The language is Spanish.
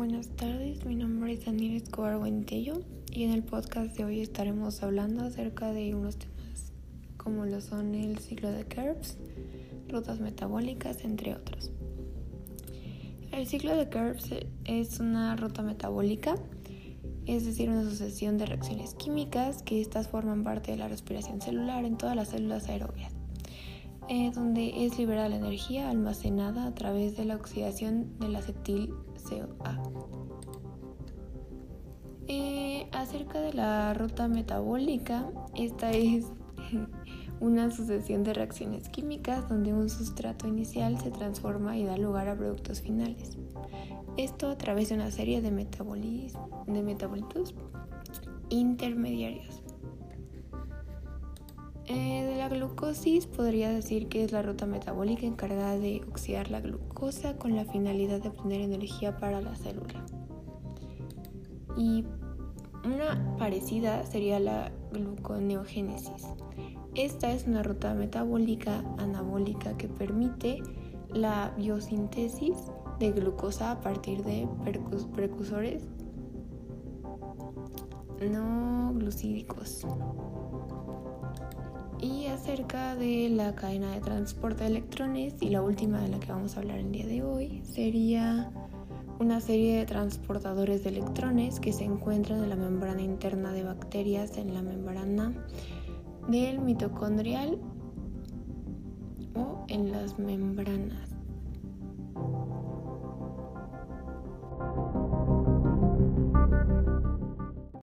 Buenas tardes, mi nombre es Daniel Escobar Buentello y en el podcast de hoy estaremos hablando acerca de unos temas como lo son el ciclo de Krebs, rutas metabólicas, entre otros. El ciclo de Krebs es una ruta metabólica, es decir, una sucesión de reacciones químicas que estas forman parte de la respiración celular en todas las células aerobias. Eh, donde es liberada la energía almacenada a través de la oxidación del acetil CoA. Eh, acerca de la ruta metabólica, esta es una sucesión de reacciones químicas donde un sustrato inicial se transforma y da lugar a productos finales. Esto a través de una serie de, de metabolitos intermediarios. Eh, de la glucosis podría decir que es la ruta metabólica encargada de oxidar la glucosa con la finalidad de obtener energía para la célula. Y una parecida sería la gluconeogénesis. Esta es una ruta metabólica anabólica que permite la biosíntesis de glucosa a partir de precursores no glucídicos y acerca de la cadena de transporte de electrones y la última de la que vamos a hablar el día de hoy sería una serie de transportadores de electrones que se encuentran en la membrana interna de bacterias en la membrana del mitocondrial o en las membranas.